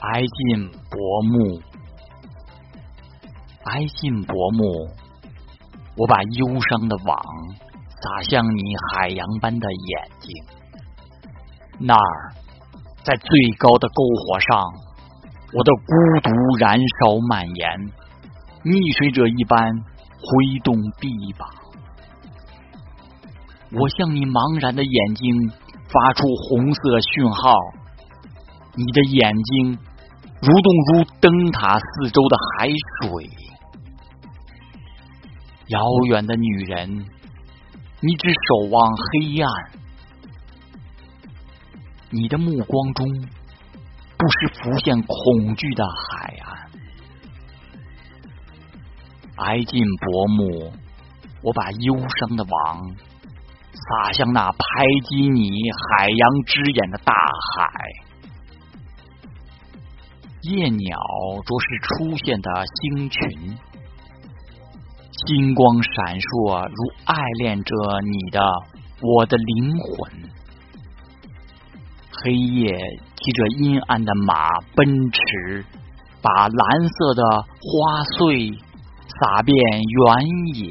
挨近薄暮，挨近薄暮，我把忧伤的网撒向你海洋般的眼睛。那儿，在最高的篝火上，我的孤独燃烧蔓延，溺水者一般挥动臂膀。我向你茫然的眼睛发出红色讯号，你的眼睛。蠕动如灯塔四周的海水，遥远的女人，你只守望黑暗，你的目光中不时浮现恐惧的海岸。挨近薄暮，我把忧伤的网撒向那拍击你海洋之眼的大海。夜鸟着实出现的星群，星光闪烁，如爱恋着你的我的灵魂。黑夜骑着阴暗的马奔驰，把蓝色的花穗洒遍原野。